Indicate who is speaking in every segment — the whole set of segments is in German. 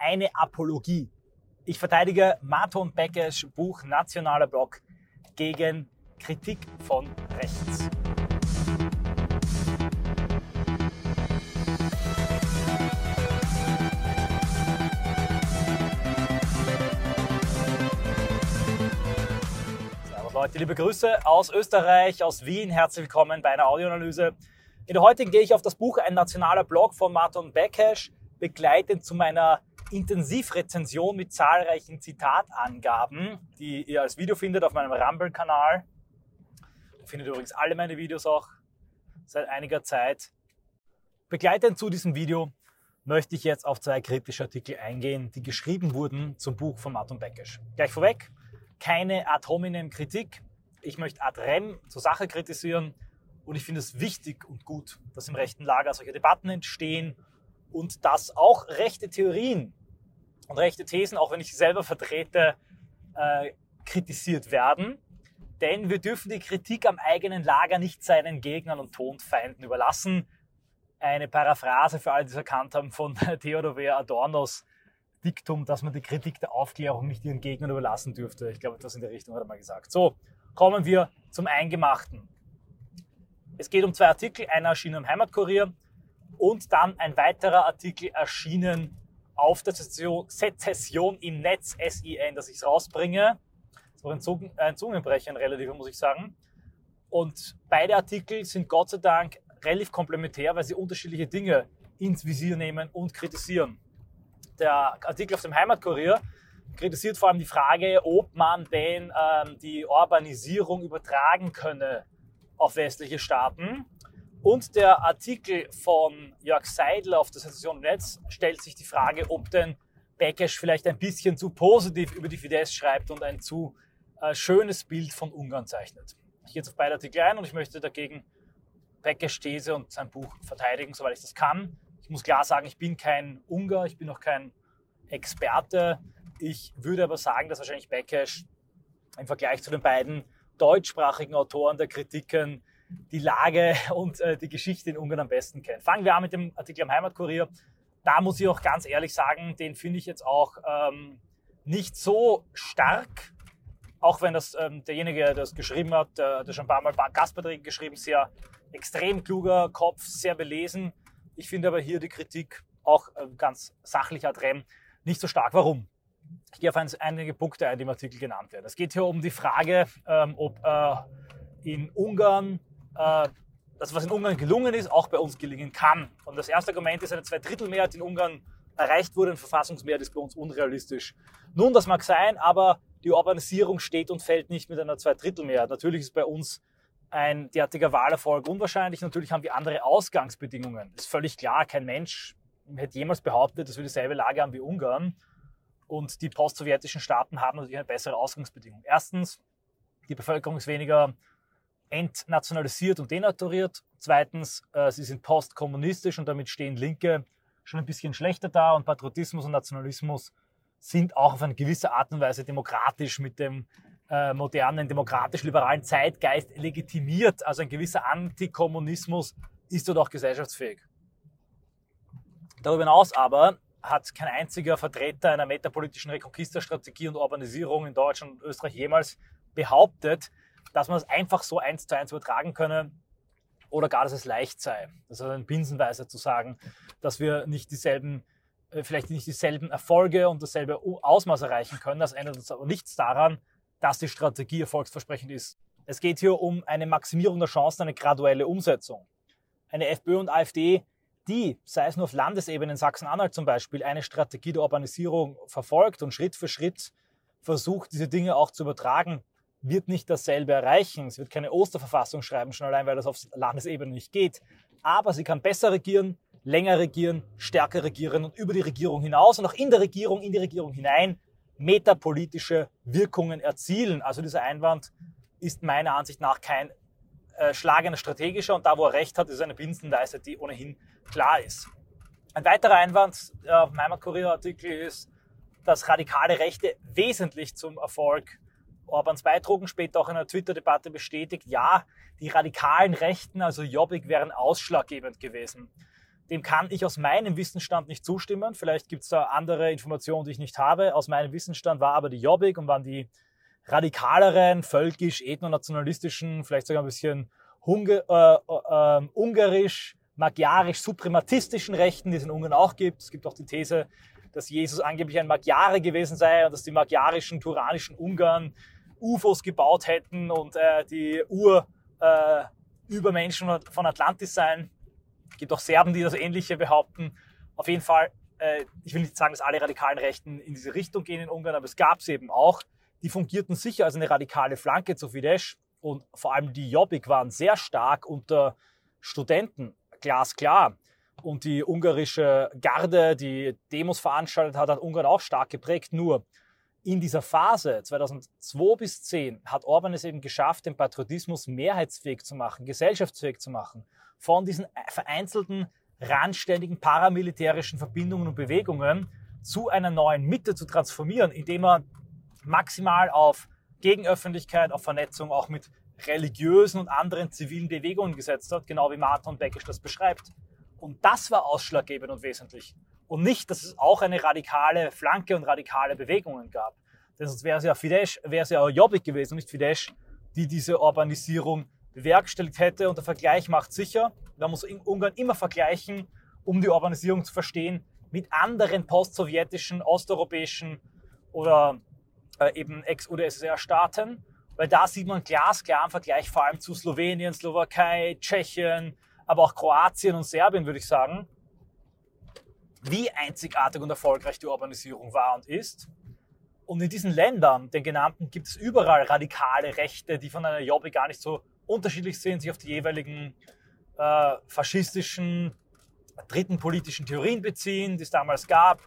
Speaker 1: eine Apologie. Ich verteidige Marton Beckes Buch Nationaler Block gegen Kritik von rechts. Leute, liebe Grüße aus Österreich, aus Wien. Herzlich willkommen bei einer Audioanalyse. In der heutigen gehe ich auf das Buch Ein nationaler Blog von Martin Bekesch, begleitend zu meiner Intensivrezension mit zahlreichen Zitatangaben, die ihr als Video findet auf meinem Rumble-Kanal. Da findet ihr übrigens alle meine Videos auch seit einiger Zeit. Begleitend zu diesem Video möchte ich jetzt auf zwei kritische Artikel eingehen, die geschrieben wurden zum Buch von Martin Beckisch. Gleich vorweg, keine ad hominem Kritik. Ich möchte ad rem zur Sache kritisieren und ich finde es wichtig und gut, dass im rechten Lager solche Debatten entstehen und dass auch rechte Theorien und rechte Thesen, auch wenn ich sie selber vertrete, äh, kritisiert werden. Denn wir dürfen die Kritik am eigenen Lager nicht seinen Gegnern und Tonfeinden überlassen. Eine Paraphrase für alle, die es erkannt haben, von Theodor W. Adornos Diktum, dass man die Kritik der Aufklärung nicht ihren Gegnern überlassen dürfte. Ich glaube, das in der Richtung hat er mal gesagt. So, kommen wir zum Eingemachten. Es geht um zwei Artikel, einer erschienen im Heimatkurier und dann ein weiterer Artikel erschienen auf der Sezession im Netz, SIN, dass ich es rausbringe. Das war ein, Zungen, ein Zungenbrecher, ein relativer, muss ich sagen. Und beide Artikel sind Gott sei Dank relativ komplementär, weil sie unterschiedliche Dinge ins Visier nehmen und kritisieren. Der Artikel auf dem Heimatkurier kritisiert vor allem die Frage, ob man denn ähm, die Urbanisierung übertragen könne auf westliche Staaten. Und der Artikel von Jörg Seidel auf der Sensation Netz stellt sich die Frage, ob denn Bekesch vielleicht ein bisschen zu positiv über die Fidesz schreibt und ein zu äh, schönes Bild von Ungarn zeichnet. Ich gehe jetzt auf beide Artikel ein und ich möchte dagegen Bekesch These und sein Buch verteidigen, soweit ich das kann. Ich muss klar sagen, ich bin kein Ungar, ich bin auch kein Experte. Ich würde aber sagen, dass wahrscheinlich Bekesch im Vergleich zu den beiden deutschsprachigen Autoren der Kritiken die Lage und äh, die Geschichte in Ungarn am besten kennt. Fangen wir an mit dem Artikel am Heimatkurier. Da muss ich auch ganz ehrlich sagen, den finde ich jetzt auch ähm, nicht so stark, auch wenn das ähm, derjenige, der das geschrieben hat, der, der schon ein paar Mal Gastbeiträge geschrieben, sehr extrem kluger Kopf, sehr belesen. Ich finde aber hier die Kritik auch äh, ganz sachlich ad rem nicht so stark. Warum? Ich gehe auf einige Punkte ein, die im Artikel genannt werden. Es geht hier um die Frage, ähm, ob äh, in Ungarn äh, das, was in Ungarn gelungen ist, auch bei uns gelingen kann. Und das erste Argument ist, eine Zweidrittelmehrheit in Ungarn erreicht wurde, ein Verfassungsmehrheit ist bei uns unrealistisch. Nun, das mag sein, aber die Urbanisierung steht und fällt nicht mit einer Zweidrittelmehrheit. Natürlich ist bei uns ein derartiger Wahlerfolg unwahrscheinlich. Natürlich haben wir andere Ausgangsbedingungen. Ist völlig klar, kein Mensch hätte jemals behauptet, dass wir dieselbe Lage haben wie Ungarn. Und die postsowjetischen Staaten haben natürlich eine bessere Ausgangsbedingung. Erstens, die Bevölkerung ist weniger entnationalisiert und denaturiert. Zweitens, äh, sie sind postkommunistisch und damit stehen Linke schon ein bisschen schlechter da und Patriotismus und Nationalismus sind auch auf eine gewisse Art und Weise demokratisch mit dem äh, modernen, demokratisch-liberalen Zeitgeist legitimiert. Also ein gewisser Antikommunismus ist dort auch gesellschaftsfähig. Darüber hinaus aber hat kein einziger Vertreter einer metapolitischen Reconquista-Strategie und Urbanisierung in Deutschland und Österreich jemals behauptet, dass man es einfach so eins zu eins übertragen könne oder gar, dass es leicht sei. Das ist ein Binsenweise zu sagen, dass wir nicht dieselben, äh, vielleicht nicht dieselben Erfolge und dasselbe Ausmaß erreichen können. Das ändert uns aber nichts daran, dass die Strategie erfolgsversprechend ist. Es geht hier um eine Maximierung der Chancen, eine graduelle Umsetzung. Eine FPÖ und AfD, die, sei es nur auf Landesebene in Sachsen-Anhalt zum Beispiel, eine Strategie der Urbanisierung verfolgt und Schritt für Schritt versucht, diese Dinge auch zu übertragen, wird nicht dasselbe erreichen. Es wird keine Osterverfassung schreiben, schon allein, weil das auf Landesebene nicht geht. Aber sie kann besser regieren, länger regieren, stärker regieren und über die Regierung hinaus und auch in der Regierung, in die Regierung hinein metapolitische Wirkungen erzielen. Also dieser Einwand ist meiner Ansicht nach kein äh, schlagender strategischer und da, wo er recht hat, ist eine Binsenweisheit, die ohnehin klar ist. Ein weiterer Einwand äh, auf meinem Kurier-Artikel ist, dass radikale Rechte wesentlich zum Erfolg Orbans beitrugen, später auch in einer Twitter-Debatte bestätigt, ja, die radikalen Rechten, also Jobbik, wären ausschlaggebend gewesen. dem kann ich aus meinem Wissensstand nicht zustimmen. Vielleicht gibt es da andere Informationen, die ich nicht habe. Aus meinem Wissensstand war aber die Jobbik und waren die radikaleren, völkisch, ethnonationalistischen, vielleicht sogar ein bisschen Hunge, äh, äh, ungarisch, magyarisch, suprematistischen Rechten, die es in Ungarn auch gibt. Es gibt auch die These, dass Jesus angeblich ein Magyare gewesen sei und dass die magyarischen, turanischen Ungarn UFOs gebaut hätten und äh, die Ur-Übermenschen äh, von Atlantis seien. Es gibt auch Serben, die das Ähnliche behaupten. Auf jeden Fall, äh, ich will nicht sagen, dass alle radikalen Rechten in diese Richtung gehen in Ungarn, aber es gab sie eben auch. Die fungierten sicher als eine radikale Flanke zu Fidesz und vor allem die Jobbik waren sehr stark unter Studenten, glasklar. Und die ungarische Garde, die Demos veranstaltet hat, hat Ungarn auch stark geprägt. Nur in dieser Phase 2002 bis 2010 hat Orban es eben geschafft, den Patriotismus mehrheitsfähig zu machen, gesellschaftsfähig zu machen. Von diesen vereinzelten, randständigen paramilitärischen Verbindungen und Bewegungen zu einer neuen Mitte zu transformieren, indem er maximal auf Gegenöffentlichkeit, auf Vernetzung auch mit religiösen und anderen zivilen Bewegungen gesetzt hat, genau wie Martin Beckisch das beschreibt. Und das war ausschlaggebend und wesentlich. Und nicht, dass es auch eine radikale Flanke und radikale Bewegungen gab. Denn sonst wäre es ja Fidesz, wäre es ja Jobbik gewesen, nicht Fidesz, die diese Urbanisierung bewerkstelligt hätte. Und der Vergleich macht sicher, man muss Ungarn immer vergleichen, um die Urbanisierung zu verstehen, mit anderen postsowjetischen, osteuropäischen oder äh, eben Ex- oder SSR-Staaten. Weil da sieht man glasklar im Vergleich vor allem zu Slowenien, Slowakei, Tschechien, aber auch Kroatien und Serbien, würde ich sagen, wie einzigartig und erfolgreich die Urbanisierung war und ist. Und in diesen Ländern, den genannten, gibt es überall radikale Rechte, die von einer Jobbe gar nicht so unterschiedlich sind, sich auf die jeweiligen äh, faschistischen, dritten politischen Theorien beziehen, die es damals gab.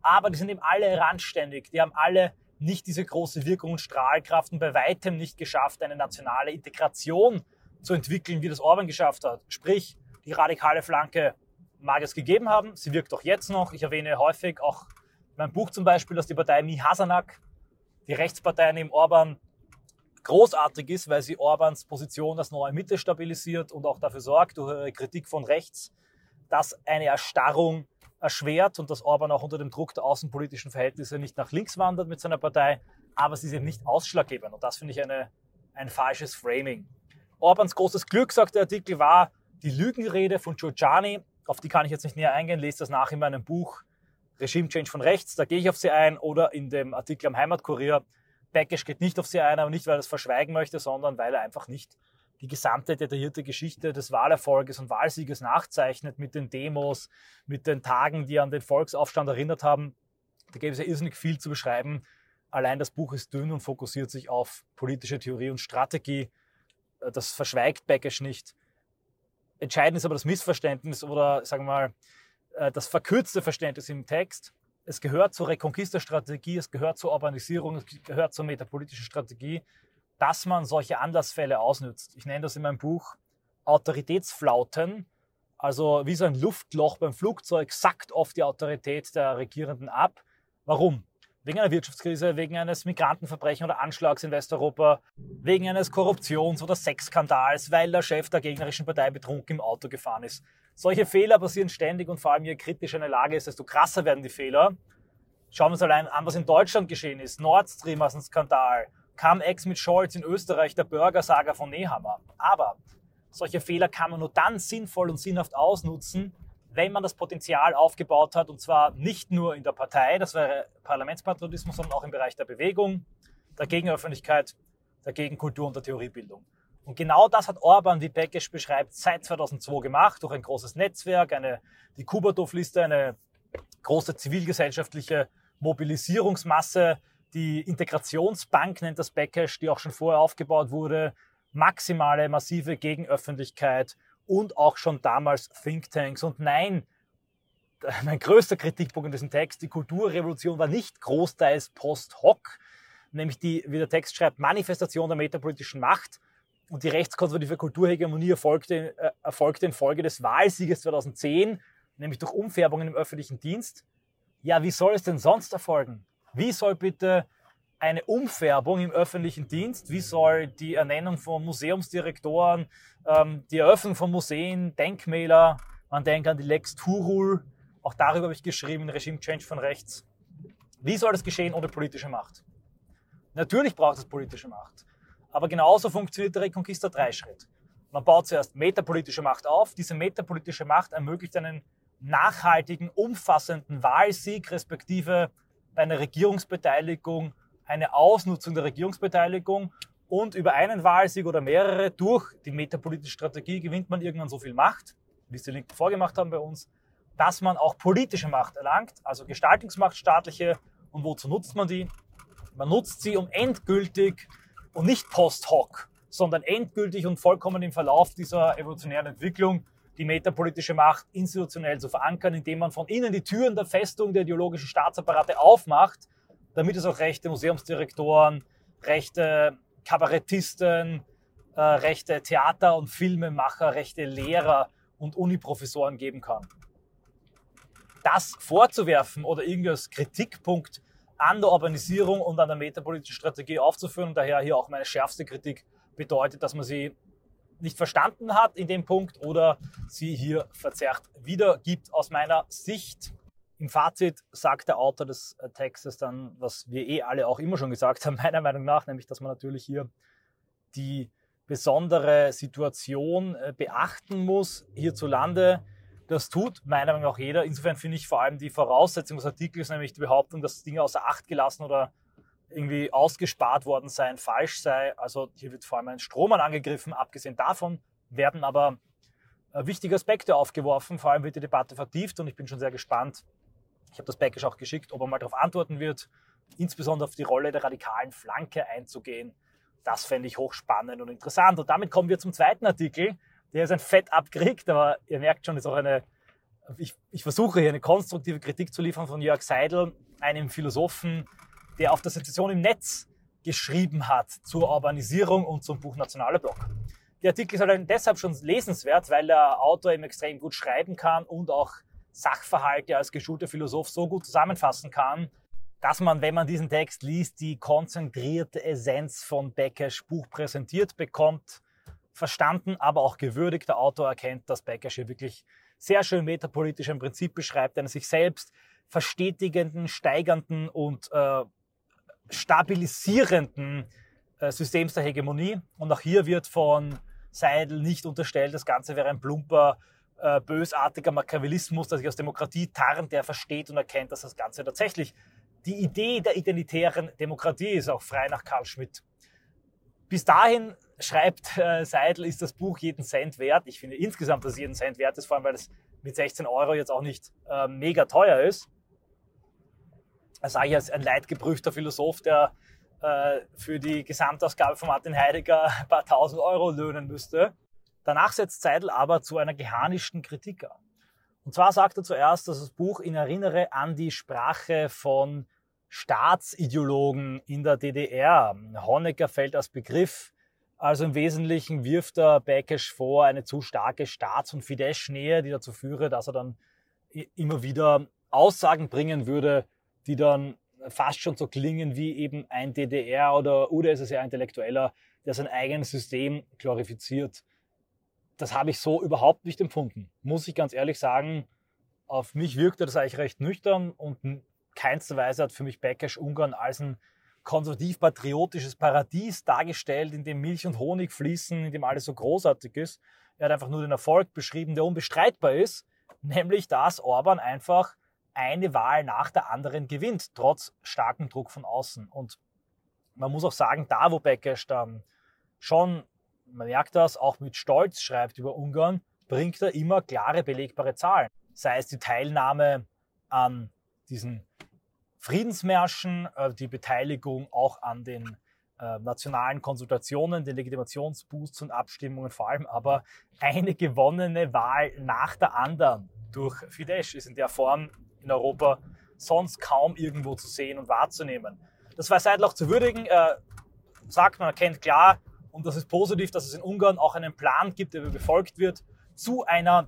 Speaker 1: Aber die sind eben alle randständig. Die haben alle nicht diese große Wirkung und Strahlkraft und bei weitem nicht geschafft, eine nationale Integration zu entwickeln, wie das Orban geschafft hat. Sprich, die radikale Flanke mag es gegeben haben, sie wirkt auch jetzt noch. Ich erwähne häufig auch in meinem Buch zum Beispiel, dass die Partei Mihasanak, die Rechtspartei neben Orban, großartig ist, weil sie Orbans Position als neue Mitte stabilisiert und auch dafür sorgt, durch ihre Kritik von rechts, dass eine Erstarrung erschwert und dass Orban auch unter dem Druck der außenpolitischen Verhältnisse nicht nach links wandert mit seiner Partei, aber sie ist eben nicht ausschlaggebend. Und das finde ich eine, ein falsches Framing. Orbans großes Glück, sagt der Artikel, war die Lügenrede von Giuliani. Auf die kann ich jetzt nicht näher eingehen, lest das nach in meinem Buch Regime Change von rechts, da gehe ich auf sie ein, oder in dem Artikel am Heimatkurier. Beckisch geht nicht auf sie ein, aber nicht, weil er es verschweigen möchte, sondern weil er einfach nicht die gesamte detaillierte Geschichte des Wahlerfolges und Wahlsieges nachzeichnet mit den Demos, mit den Tagen, die an den Volksaufstand erinnert haben. Da gäbe es ja irrsinnig viel zu beschreiben. Allein das Buch ist dünn und fokussiert sich auf politische Theorie und Strategie. Das verschweigt Beckisch nicht. Entscheidend ist aber das Missverständnis oder, sagen wir mal, äh, das verkürzte Verständnis im Text. Es gehört zur Reconquista-Strategie, es gehört zur Urbanisierung, es gehört zur metapolitischen Strategie, dass man solche Anlassfälle ausnützt. Ich nenne das in meinem Buch Autoritätsflauten. Also wie so ein Luftloch beim Flugzeug sackt oft die Autorität der Regierenden ab. Warum? Wegen einer Wirtschaftskrise, wegen eines Migrantenverbrechens oder Anschlags in Westeuropa, wegen eines Korruptions- oder Sexskandals, weil der Chef der gegnerischen Partei betrunken im Auto gefahren ist. Solche Fehler passieren ständig und vor allem je kritischer eine Lage ist, desto krasser werden die Fehler. Schauen wir uns allein an, was in Deutschland geschehen ist. Nord Stream als ein Skandal. Cum-Ex mit Scholz in Österreich, der Bürgersager von Nehammer. Aber solche Fehler kann man nur dann sinnvoll und sinnhaft ausnutzen, wenn man das Potenzial aufgebaut hat, und zwar nicht nur in der Partei, das wäre Parlamentspatriotismus, sondern auch im Bereich der Bewegung, der Gegenöffentlichkeit, der Gegenkultur und der Theoriebildung. Und genau das hat Orban, wie Bekesch beschreibt, seit 2002 gemacht, durch ein großes Netzwerk, eine, die Kubatov-Liste, eine große zivilgesellschaftliche Mobilisierungsmasse, die Integrationsbank nennt das Bekesch, die auch schon vorher aufgebaut wurde, maximale, massive Gegenöffentlichkeit und auch schon damals Thinktanks. Und nein, mein größter Kritikpunkt in diesem Text, die Kulturrevolution war nicht großteils post hoc, nämlich die, wie der Text schreibt, Manifestation der metapolitischen Macht. Und die rechtskonservative Kulturhegemonie erfolgte, äh, erfolgte in Folge des Wahlsieges 2010, nämlich durch Umfärbungen im öffentlichen Dienst. Ja, wie soll es denn sonst erfolgen? Wie soll bitte eine Umfärbung im öffentlichen Dienst? Wie soll die Ernennung von Museumsdirektoren, ähm, die Eröffnung von Museen, Denkmäler, Man denkt an die Lex Turul, auch darüber habe ich geschrieben, Regime Change von rechts. Wie soll das geschehen ohne politische Macht? Natürlich braucht es politische Macht. Aber genauso funktioniert der Reconquista 3-Schritt. Man baut zuerst metapolitische Macht auf. Diese metapolitische Macht ermöglicht einen nachhaltigen, umfassenden Wahlsieg, respektive bei einer Regierungsbeteiligung eine Ausnutzung der Regierungsbeteiligung und über einen Wahlsieg oder mehrere durch die metapolitische Strategie gewinnt man irgendwann so viel Macht, wie es die Linken vorgemacht haben bei uns, dass man auch politische Macht erlangt, also Gestaltungsmacht, staatliche. Und wozu nutzt man die? Man nutzt sie, um endgültig und nicht post hoc, sondern endgültig und vollkommen im Verlauf dieser evolutionären Entwicklung die metapolitische Macht institutionell zu verankern, indem man von innen die Türen der Festung der ideologischen Staatsapparate aufmacht, damit es auch rechte Museumsdirektoren, rechte Kabarettisten, äh, rechte Theater- und Filmemacher, rechte Lehrer und Uniprofessoren geben kann. Das vorzuwerfen oder irgendwie als Kritikpunkt an der Urbanisierung und an der metapolitischen Strategie aufzuführen und daher hier auch meine schärfste Kritik bedeutet, dass man sie nicht verstanden hat in dem Punkt oder sie hier verzerrt wiedergibt aus meiner Sicht. Im Fazit sagt der Autor des Textes dann, was wir eh alle auch immer schon gesagt haben, meiner Meinung nach, nämlich, dass man natürlich hier die besondere Situation äh, beachten muss hierzulande. Das tut meiner Meinung nach jeder. Insofern finde ich vor allem die Voraussetzung des Artikels, nämlich die Behauptung, dass Dinge außer Acht gelassen oder irgendwie ausgespart worden seien, falsch sei. Also hier wird vor allem ein Strohmann angegriffen. Abgesehen davon werden aber äh, wichtige Aspekte aufgeworfen. Vor allem wird die Debatte vertieft und ich bin schon sehr gespannt. Ich habe das Package auch geschickt, ob er mal darauf antworten wird, insbesondere auf die Rolle der radikalen Flanke einzugehen. Das fände ich hochspannend und interessant. Und damit kommen wir zum zweiten Artikel. Der ist ein Fett abkriegt, aber ihr merkt schon, ist auch eine, ich, ich versuche hier eine konstruktive Kritik zu liefern von Jörg Seidel, einem Philosophen, der auf der Sensation im Netz geschrieben hat zur Urbanisierung und zum Buch Nationaler Block. Der Artikel ist allein deshalb schon lesenswert, weil der Autor eben extrem gut schreiben kann und auch Sachverhalte als geschulter Philosoph so gut zusammenfassen kann, dass man, wenn man diesen Text liest, die konzentrierte Essenz von Beckers Buch präsentiert bekommt, verstanden, aber auch gewürdigt. Der Autor erkennt, dass Becker hier wirklich sehr schön metapolitisch ein Prinzip beschreibt, einer sich selbst verstetigenden, steigernden und äh, stabilisierenden äh, Systems der Hegemonie. Und auch hier wird von Seidel nicht unterstellt, das Ganze wäre ein plumper, äh, bösartiger Machiavellismus, der sich aus Demokratie tarnt, der versteht und erkennt, dass das Ganze tatsächlich die Idee der identitären Demokratie ist, auch frei nach Karl Schmidt. Bis dahin schreibt äh, Seidel, ist das Buch jeden Cent wert. Ich finde insgesamt, dass es jeden Cent wert ist, vor allem weil es mit 16 Euro jetzt auch nicht äh, mega teuer ist sage ich als ein leidgeprüfter Philosoph, der äh, für die Gesamtausgabe von Martin Heidegger ein paar tausend Euro löhnen müsste. Danach setzt Seidel aber zu einer geharnischten Kritik an. Und zwar sagt er zuerst, dass das Buch ihn erinnere an die Sprache von Staatsideologen in der DDR. Honecker fällt als Begriff. Also im Wesentlichen wirft er Bekesch vor eine zu starke Staats- und Fidesz-Nähe, die dazu führe, dass er dann immer wieder Aussagen bringen würde, die dann fast schon so klingen wie eben ein DDR oder UdSSR-Intellektueller, der sein eigenes System glorifiziert. Das habe ich so überhaupt nicht empfunden. Muss ich ganz ehrlich sagen, auf mich wirkte das eigentlich recht nüchtern und keinster Weise hat für mich Bekesch Ungarn als ein konservativ-patriotisches Paradies dargestellt, in dem Milch und Honig fließen, in dem alles so großartig ist. Er hat einfach nur den Erfolg beschrieben, der unbestreitbar ist, nämlich dass Orban einfach eine Wahl nach der anderen gewinnt, trotz starkem Druck von außen. Und man muss auch sagen, da wo Bekesch dann schon, man merkt das, auch mit Stolz schreibt über Ungarn, bringt er immer klare, belegbare Zahlen. Sei es die Teilnahme an diesen Friedensmärschen, äh, die Beteiligung auch an den äh, nationalen Konsultationen, den Legitimationsboosts und Abstimmungen vor allem, aber eine gewonnene Wahl nach der anderen durch Fidesz ist in der Form in Europa sonst kaum irgendwo zu sehen und wahrzunehmen. Das war Seidel auch zu würdigen. Er sagt, man erkennt klar, und das ist positiv, dass es in Ungarn auch einen Plan gibt, der befolgt wird, zu einer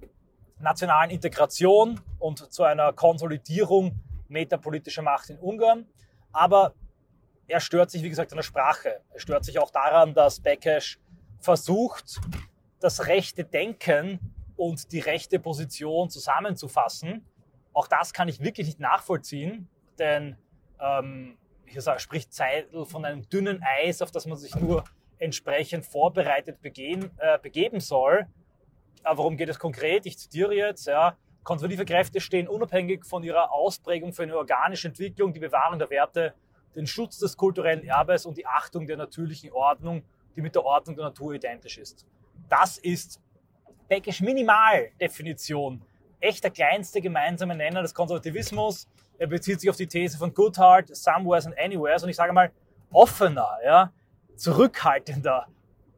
Speaker 1: nationalen Integration und zu einer Konsolidierung metapolitischer Macht in Ungarn. Aber er stört sich, wie gesagt, an der Sprache. Er stört sich auch daran, dass Bekesh versucht, das rechte Denken und die rechte Position zusammenzufassen. Auch das kann ich wirklich nicht nachvollziehen, denn ähm, hier spricht Zeitl von einem dünnen Eis, auf das man sich nur entsprechend vorbereitet begehen, äh, begeben soll. Aber worum geht es konkret? Ich zitiere jetzt, ja, konservative Kräfte stehen unabhängig von ihrer Ausprägung für eine organische Entwicklung, die Bewahrung der Werte, den Schutz des kulturellen Erbes und die Achtung der natürlichen Ordnung, die mit der Ordnung der Natur identisch ist. Das ist Beckisch Minimaldefinition, echt der kleinste gemeinsame Nenner des Konservativismus. Er bezieht sich auf die These von Goodhart, Somewheres and Anywheres und ich sage mal offener, ja, zurückhaltender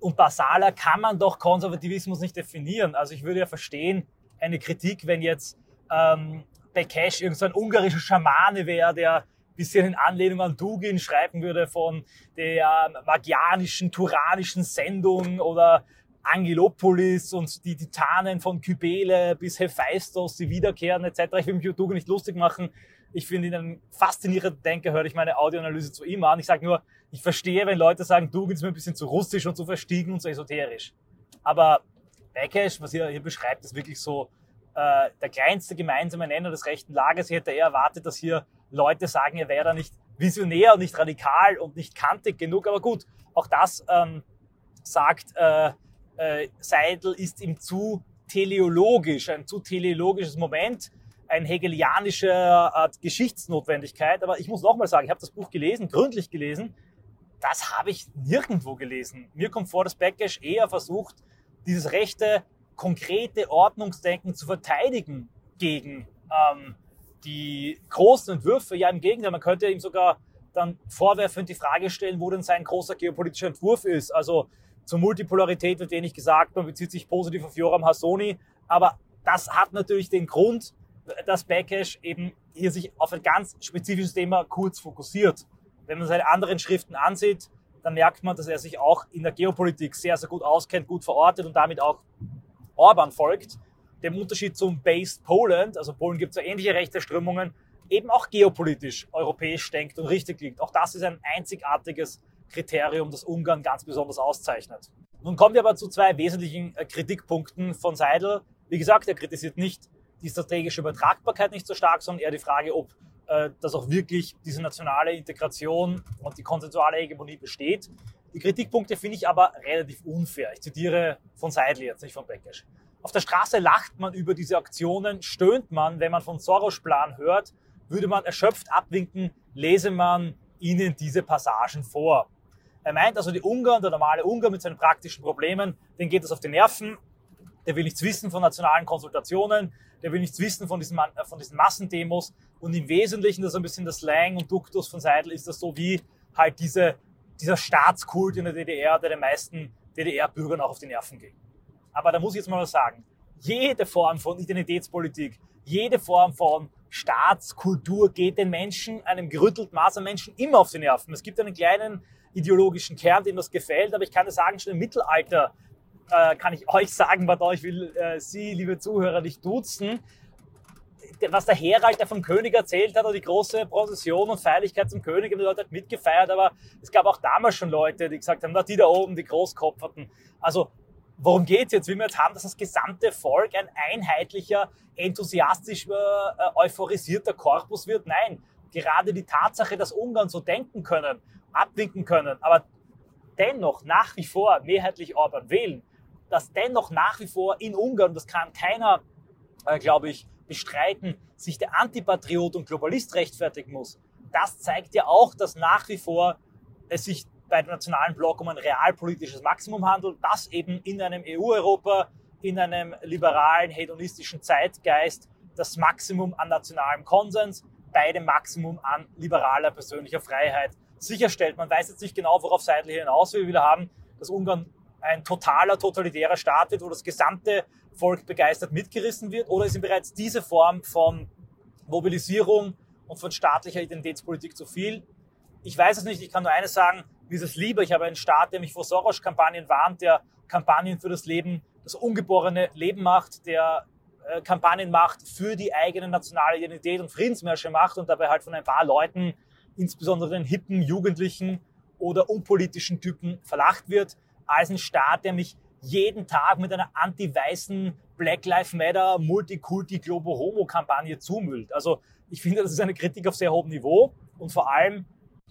Speaker 1: und basaler kann man doch Konservativismus nicht definieren. Also ich würde ja verstehen, eine Kritik, wenn jetzt ähm, Bekesh irgendein so ungarischer Schamane wäre, der ein bisschen in Anlehnung an Dugin schreiben würde von der magianischen, turanischen Sendung oder Angelopolis und die Titanen von Kybele bis Hephaistos, die wiederkehren etc. Ich will mich über Dugin nicht lustig machen. Ich finde ihn einen faszinierenden Denker, höre ich meine Audioanalyse zu ihm an. Ich sage nur, ich verstehe, wenn Leute sagen, Dugin ist mir ein bisschen zu russisch und zu verstiegen und zu esoterisch. Aber Bekesh, was ihr hier beschreibt, ist wirklich so äh, der kleinste gemeinsame Nenner des rechten Lagers. Ich hätte eher erwartet, dass hier Leute sagen, er wäre da nicht visionär und nicht radikal und nicht kantig genug. Aber gut, auch das ähm, sagt äh, äh, Seidel, ist ihm zu teleologisch, ein zu teleologisches Moment, eine hegelianische äh, Geschichtsnotwendigkeit. Aber ich muss nochmal sagen, ich habe das Buch gelesen, gründlich gelesen. Das habe ich nirgendwo gelesen. Mir kommt vor, dass Beckesch eher versucht, dieses rechte, konkrete Ordnungsdenken zu verteidigen gegen ähm, die großen Entwürfe. Ja, im Gegenteil, man könnte ihm sogar dann vorwerfen und die Frage stellen, wo denn sein großer geopolitischer Entwurf ist. Also zur Multipolarität wird wenig gesagt, man bezieht sich positiv auf Joram Hassoni, aber das hat natürlich den Grund, dass Backash eben hier sich auf ein ganz spezifisches Thema kurz fokussiert. Wenn man seine anderen Schriften ansieht, dann merkt man, dass er sich auch in der Geopolitik sehr, sehr gut auskennt, gut verortet und damit auch Orban folgt. Dem Unterschied zum Based Poland, also Polen gibt es ja ähnliche rechte Strömungen, eben auch geopolitisch europäisch denkt und richtig liegt. Auch das ist ein einzigartiges Kriterium, das Ungarn ganz besonders auszeichnet. Nun kommen wir aber zu zwei wesentlichen äh, Kritikpunkten von Seidel. Wie gesagt, er kritisiert nicht die strategische Übertragbarkeit nicht so stark, sondern eher die Frage, ob äh, dass auch wirklich diese nationale Integration und die konsensuale Hegemonie besteht. Die Kritikpunkte finde ich aber relativ unfair. Ich zitiere von Seidel jetzt, nicht von Beckesch. Auf der Straße lacht man über diese Aktionen, stöhnt man, wenn man von Soros-Plan hört, würde man erschöpft abwinken, lese man ihnen diese Passagen vor. Er meint also, die Ungarn, der normale Ungar mit seinen praktischen Problemen, den geht es auf die Nerven, der will nichts wissen von nationalen Konsultationen, der will nichts wissen von diesen, äh, von diesen Massendemos und im Wesentlichen, das ist ein bisschen das Slang und Duktus von Seidel, ist das so wie halt diese, dieser Staatskult in der DDR, der den meisten DDR-Bürgern auch auf die Nerven ging. Aber da muss ich jetzt mal was sagen. Jede Form von Identitätspolitik, jede Form von Staatskultur geht den Menschen, einem gerüttelten Maß an Menschen immer auf die Nerven. Es gibt einen kleinen ideologischen Kern, dem das gefällt, aber ich kann dir sagen, schon im Mittelalter äh, kann ich euch sagen, pardon, ich will äh, Sie, liebe Zuhörer, nicht duzen, was der Herald, der vom König erzählt hat, oder die große Prozession und Feierlichkeit zum König, haben die Leute halt mitgefeiert, aber es gab auch damals schon Leute, die gesagt haben, na, die da oben, die Großkopferten. Also, worum geht's jetzt? Will man jetzt haben, dass das gesamte Volk ein einheitlicher, enthusiastisch äh, euphorisierter Korpus wird? Nein. Gerade die Tatsache, dass Ungarn so denken können, abwinken können, aber dennoch nach wie vor mehrheitlich Orban wählen, dass dennoch nach wie vor in Ungarn, das kann keiner, äh, glaube ich, bestreiten, sich der Antipatriot und Globalist rechtfertigen muss. Das zeigt ja auch, dass nach wie vor es sich bei dem nationalen Block um ein realpolitisches Maximum handelt, das eben in einem EU-Europa, in einem liberalen, hedonistischen Zeitgeist das Maximum an nationalem Konsens bei dem Maximum an liberaler persönlicher Freiheit sicherstellt. Man weiß jetzt nicht genau, worauf Seidel hier hinaus will. Wir haben, dass Ungarn ein totaler, totalitärer Staat wird, wo das gesamte Volk begeistert mitgerissen wird? Oder ist ihm bereits diese Form von Mobilisierung und von staatlicher Identitätspolitik zu viel? Ich weiß es nicht. Ich kann nur eines sagen. Mir ist es lieber. Ich habe einen Staat, der mich vor Soros-Kampagnen warnt, der Kampagnen für das Leben, das ungeborene Leben macht, der äh, Kampagnen macht für die eigene nationale Identität und Friedensmärsche macht und dabei halt von ein paar Leuten, insbesondere den hippen Jugendlichen oder unpolitischen Typen verlacht wird als ein Staat, der mich jeden Tag mit einer anti-weißen Black Lives Matter Multikulti Globo Homo Kampagne zumüllt. Also ich finde, das ist eine Kritik auf sehr hohem Niveau und vor allem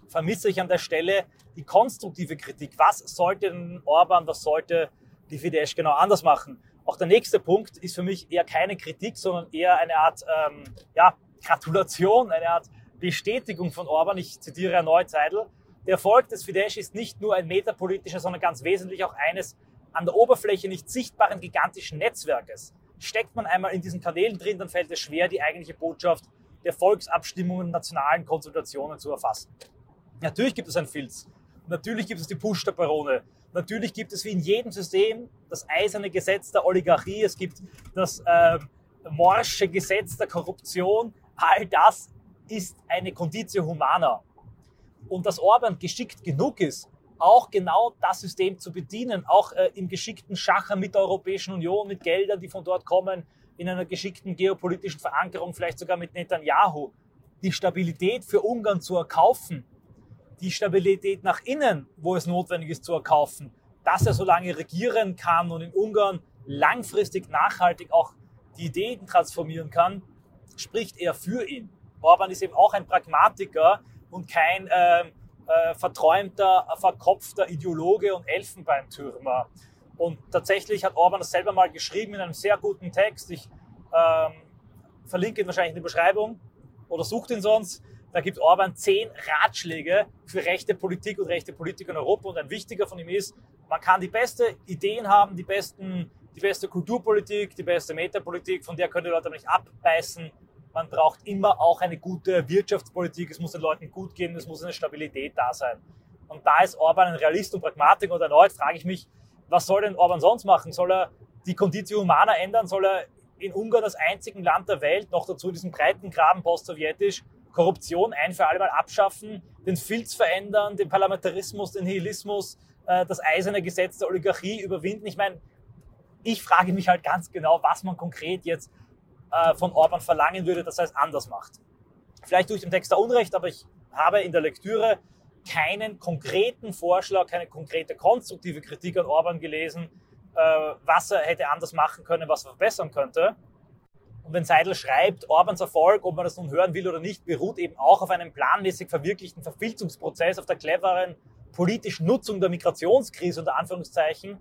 Speaker 1: vermisse ich an der Stelle die konstruktive Kritik. Was sollte denn Orban, was sollte die Fidesz genau anders machen? Auch der nächste Punkt ist für mich eher keine Kritik, sondern eher eine Art ähm, ja, Gratulation, eine Art Bestätigung von Orban. Ich zitiere erneut Seidel. Der Erfolg des Fidesz ist nicht nur ein metapolitischer, sondern ganz wesentlich auch eines an der Oberfläche nicht sichtbaren gigantischen Netzwerkes. Steckt man einmal in diesen Kanälen drin, dann fällt es schwer, die eigentliche Botschaft der Volksabstimmungen, nationalen Konsultationen zu erfassen. Natürlich gibt es einen Filz. Natürlich gibt es die Push der Barone. Natürlich gibt es wie in jedem System das eiserne Gesetz der Oligarchie. Es gibt das äh, morsche Gesetz der Korruption. All das ist eine Conditio humana. Und dass Orban geschickt genug ist, auch genau das System zu bedienen, auch äh, im geschickten Schacher mit der Europäischen Union, mit Geldern, die von dort kommen, in einer geschickten geopolitischen Verankerung, vielleicht sogar mit Netanyahu, die Stabilität für Ungarn zu erkaufen, die Stabilität nach innen, wo es notwendig ist zu erkaufen, dass er so lange regieren kann und in Ungarn langfristig nachhaltig auch die Ideen transformieren kann, spricht er für ihn. Orban ist eben auch ein Pragmatiker und kein äh, äh, verträumter, verkopfter Ideologe und Elfenbeintürmer. Und tatsächlich hat Orban das selber mal geschrieben in einem sehr guten Text. Ich ähm, verlinke ihn wahrscheinlich in der Beschreibung oder sucht ihn sonst. Da gibt Orban zehn Ratschläge für rechte Politik und rechte Politik in Europa. Und ein wichtiger von ihm ist, man kann die beste Ideen haben, die, besten, die beste Kulturpolitik, die beste Metapolitik, von der können die Leute aber nicht abbeißen. Man braucht immer auch eine gute Wirtschaftspolitik. Es muss den Leuten gut gehen, es muss eine Stabilität da sein. Und da ist Orban ein Realist und Pragmatiker. Und erneut frage ich mich, was soll denn Orban sonst machen? Soll er die Conditio Humana ändern? Soll er in Ungarn als einzigen Land der Welt, noch dazu diesen breiten Graben postsowjetisch, Korruption ein für alle Mal abschaffen, den Filz verändern, den Parlamentarismus, den Nihilismus, äh, das eiserne Gesetz der Oligarchie überwinden? Ich meine, ich frage mich halt ganz genau, was man konkret jetzt äh, von Orban verlangen würde, dass er es anders macht. Vielleicht tue ich dem Text da Unrecht, aber ich habe in der Lektüre keinen konkreten Vorschlag, keine konkrete konstruktive Kritik an Orban gelesen, äh, was er hätte anders machen können, was er verbessern könnte. Und wenn Seidel schreibt, Orbans Erfolg, ob man das nun hören will oder nicht, beruht eben auch auf einem planmäßig verwirklichten Verfilzungsprozess, auf der cleveren politischen Nutzung der Migrationskrise unter Anführungszeichen,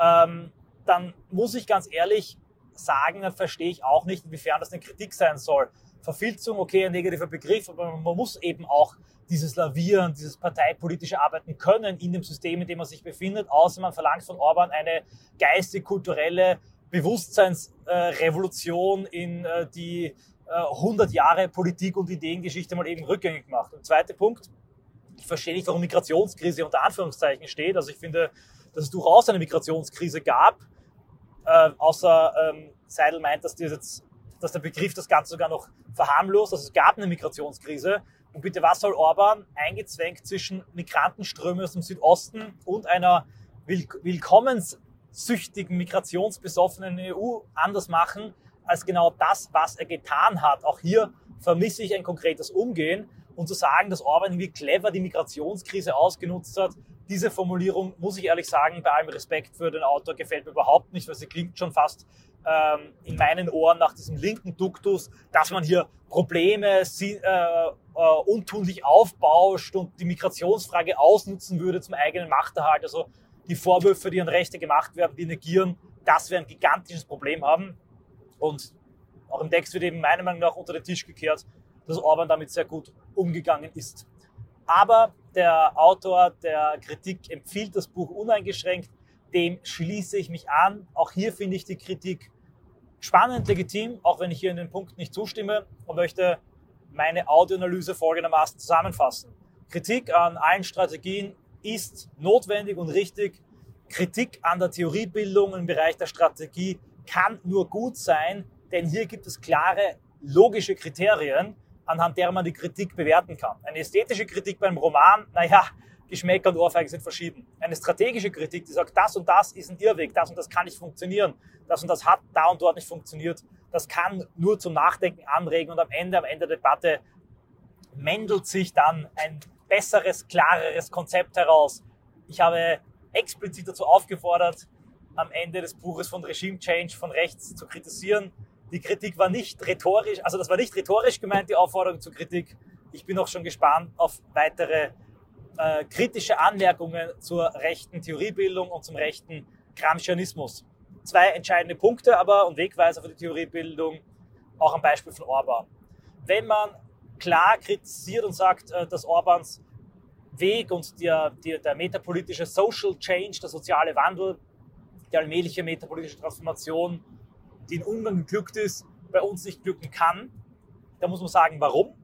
Speaker 1: ähm, dann muss ich ganz ehrlich sagen, dann verstehe ich auch nicht, inwiefern das eine Kritik sein soll. Verfilzung, okay, ein negativer Begriff, aber man muss eben auch dieses Lavieren, dieses parteipolitische Arbeiten können in dem System, in dem man sich befindet, außer man verlangt von Orban eine geistig-kulturelle Bewusstseinsrevolution in äh, die 100 äh, Jahre Politik und Ideengeschichte mal eben rückgängig macht. Und zweiter Punkt, ich verstehe nicht, warum Migrationskrise unter Anführungszeichen steht. Also ich finde, dass es durchaus eine Migrationskrise gab, äh, außer ähm, Seidel meint, dass, jetzt, dass der Begriff das Ganze sogar noch verharmlost. Also es gab eine Migrationskrise. Und bitte, was soll Orban eingezwängt zwischen Migrantenströmen aus dem Südosten und einer Will willkommenssüchtigen, migrationsbesoffenen EU anders machen, als genau das, was er getan hat. Auch hier vermisse ich ein konkretes Umgehen. Und zu sagen, dass Orban wie clever die Migrationskrise ausgenutzt hat, diese Formulierung, muss ich ehrlich sagen, bei allem Respekt für den Autor, gefällt mir überhaupt nicht, weil sie klingt schon fast ähm, in meinen Ohren nach diesem linken Duktus, dass man hier Probleme äh, äh, untunlich aufbauscht und die Migrationsfrage ausnutzen würde zum eigenen Machterhalt. Also die Vorwürfe, die an Rechte gemacht werden, die negieren, dass wir ein gigantisches Problem haben. Und auch im Text wird eben meiner Meinung nach unter den Tisch gekehrt, dass Orban damit sehr gut umgegangen ist. Aber der Autor der Kritik empfiehlt das Buch uneingeschränkt dem schließe ich mich an. Auch hier finde ich die Kritik spannend, legitim, auch wenn ich hier in den Punkt nicht zustimme und möchte meine Audioanalyse folgendermaßen zusammenfassen. Kritik an allen Strategien ist notwendig und richtig. Kritik an der Theoriebildung im Bereich der Strategie kann nur gut sein, denn hier gibt es klare logische Kriterien, anhand derer man die Kritik bewerten kann. Eine ästhetische Kritik beim Roman, naja, Geschmäcker und Ohrfeigen sind verschieden. Eine strategische Kritik, die sagt, das und das ist ein Irrweg, das und das kann nicht funktionieren, das und das hat da und dort nicht funktioniert, das kann nur zum Nachdenken anregen und am Ende, am Ende der Debatte mendelt sich dann ein besseres, klareres Konzept heraus. Ich habe explizit dazu aufgefordert, am Ende des Buches von Regime Change von rechts zu kritisieren. Die Kritik war nicht rhetorisch, also das war nicht rhetorisch gemeint, die Aufforderung zur Kritik. Ich bin auch schon gespannt auf weitere äh, kritische Anmerkungen zur rechten Theoriebildung und zum rechten Gramscianismus. Zwei entscheidende Punkte aber und Wegweiser für die Theoriebildung, auch am Beispiel von Orban. Wenn man klar kritisiert und sagt, äh, dass Orbans Weg und der, der, der metapolitische Social Change, der soziale Wandel, die allmähliche metapolitische Transformation, die in Ungarn geglückt ist, bei uns nicht glücken kann. Da muss man sagen, warum.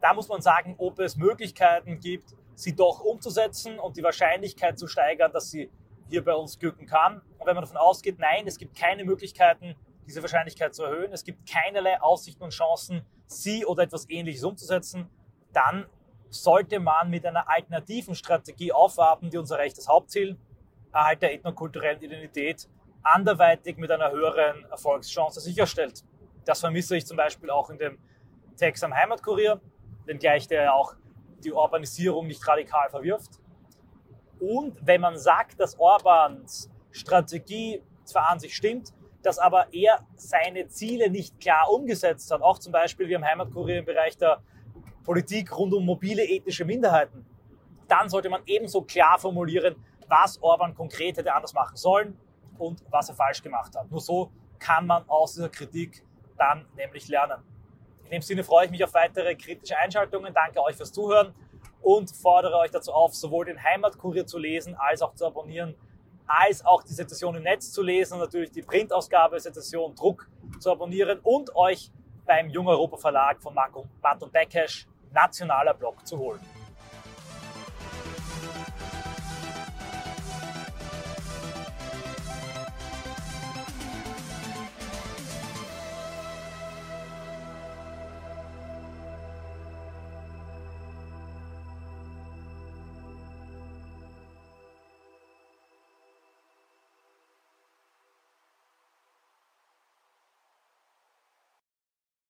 Speaker 1: Da muss man sagen, ob es Möglichkeiten gibt, sie doch umzusetzen und die Wahrscheinlichkeit zu steigern, dass sie hier bei uns glücken kann. Und wenn man davon ausgeht, nein, es gibt keine Möglichkeiten, diese Wahrscheinlichkeit zu erhöhen, es gibt keinerlei Aussichten und Chancen, sie oder etwas Ähnliches umzusetzen, dann sollte man mit einer alternativen Strategie aufwarten, die unser rechtes Hauptziel, Erhalt der ethnokulturellen Identität, anderweitig mit einer höheren Erfolgschance sicherstellt. Das vermisse ich zum Beispiel auch in dem Text am Heimatkurier, wenngleich der ja auch die Urbanisierung nicht radikal verwirft. Und wenn man sagt, dass Orbans Strategie zwar an sich stimmt, dass aber er seine Ziele nicht klar umgesetzt hat, auch zum Beispiel wie am Heimatkurier im Bereich der Politik rund um mobile ethnische Minderheiten, dann sollte man ebenso klar formulieren, was Orban konkret hätte anders machen sollen und was er falsch gemacht hat. Nur so kann man aus dieser Kritik dann nämlich lernen. In dem Sinne freue ich mich auf weitere kritische Einschaltungen. Danke euch fürs Zuhören und fordere euch dazu auf, sowohl den Heimatkurier zu lesen als auch zu abonnieren, als auch die Sezession im Netz zu lesen und natürlich die Printausgabe Sezession Druck zu abonnieren und euch beim Jung Europa Verlag von Marco Matt und Beckesch nationaler Blog zu holen.